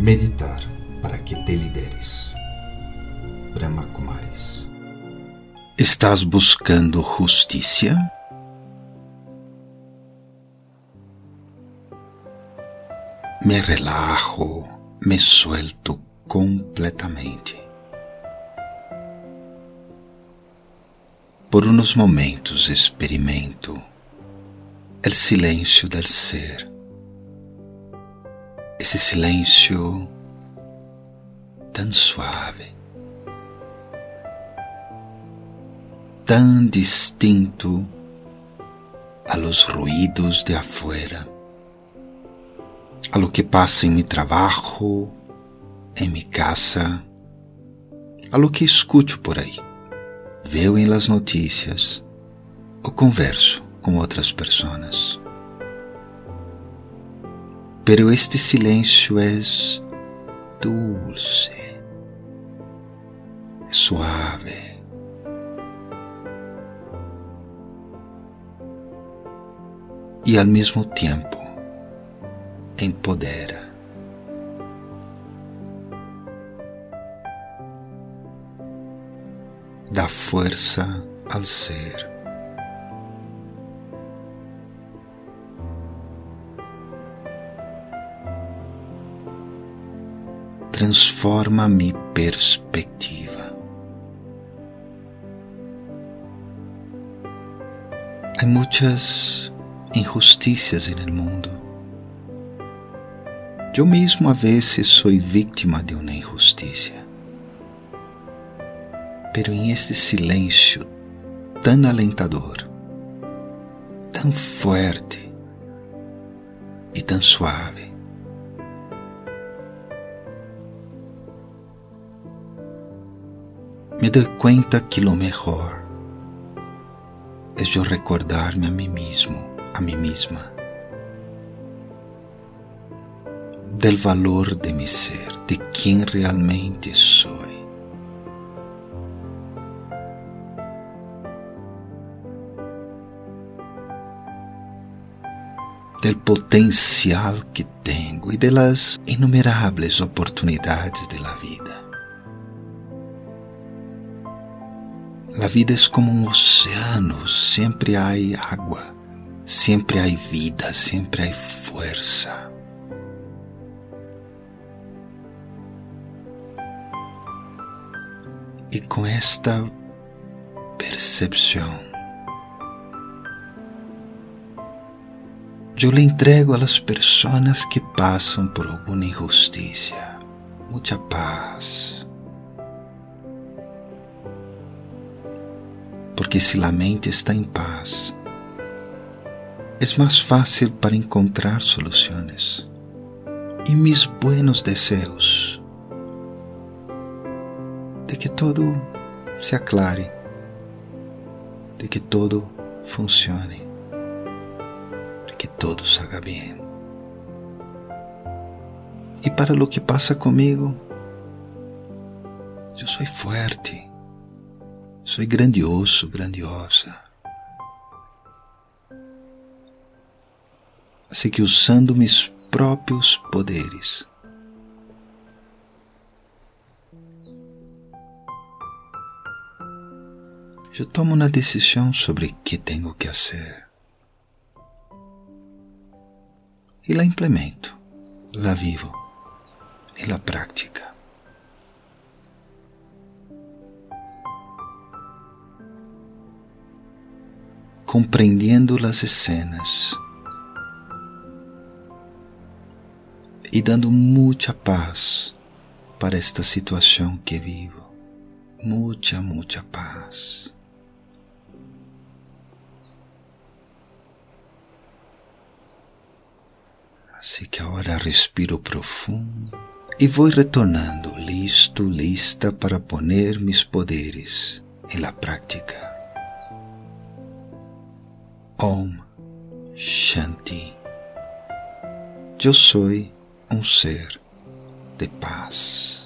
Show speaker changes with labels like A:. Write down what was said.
A: Meditar para que te lideres. Brahma Kumaris.
B: Estás buscando justiça? Me relajo, me suelto completamente. Por uns momentos experimento o silêncio del ser. Esse silêncio tão suave, tão distinto a los ruídos de afuera, a lo que passa em mi trabalho, em mi casa, a lo que escuto por aí, veo em las notícias ou converso com outras pessoas. Pero este silêncio é dulce, suave. E ao mesmo tempo empodera. Dá força ao ser. Transforma mi perspectiva. Há muitas injusticias en el mundo. Eu mesmo a vezes sou vítima de uma injustiça. Pero em este silêncio tão alentador, tão forte e tão suave, me doy cuenta que lo mejor es yo recordarme a mí mismo, a mí misma, del valor de mi ser, de quien realmente soy. del potencial que tengo y de las innumerables oportunidades de la vida. A vida é como um oceano, sempre há água, sempre há vida, sempre há força. E com esta percepção, eu lhe entrego às pessoas que passam por alguma injustiça muita paz porque se a mente está em paz, é mais fácil para encontrar soluções. E mis buenos deseos de que todo se aclare, de que todo funcione, de que todo salga bem. E para lo que passa comigo, eu sou forte Sou grandioso, grandiosa. Assim que usando meus próprios poderes, eu tomo uma decisão sobre o que tenho que fazer e la implemento, la vivo e la prática. Compreendendo as escenas e dando muita paz para esta situação que vivo. Muita, muita paz. Assim que agora respiro profundo e vou retornando, listo, lista para poner mis poderes em la prática. Om Shanti. Eu sou um ser de paz.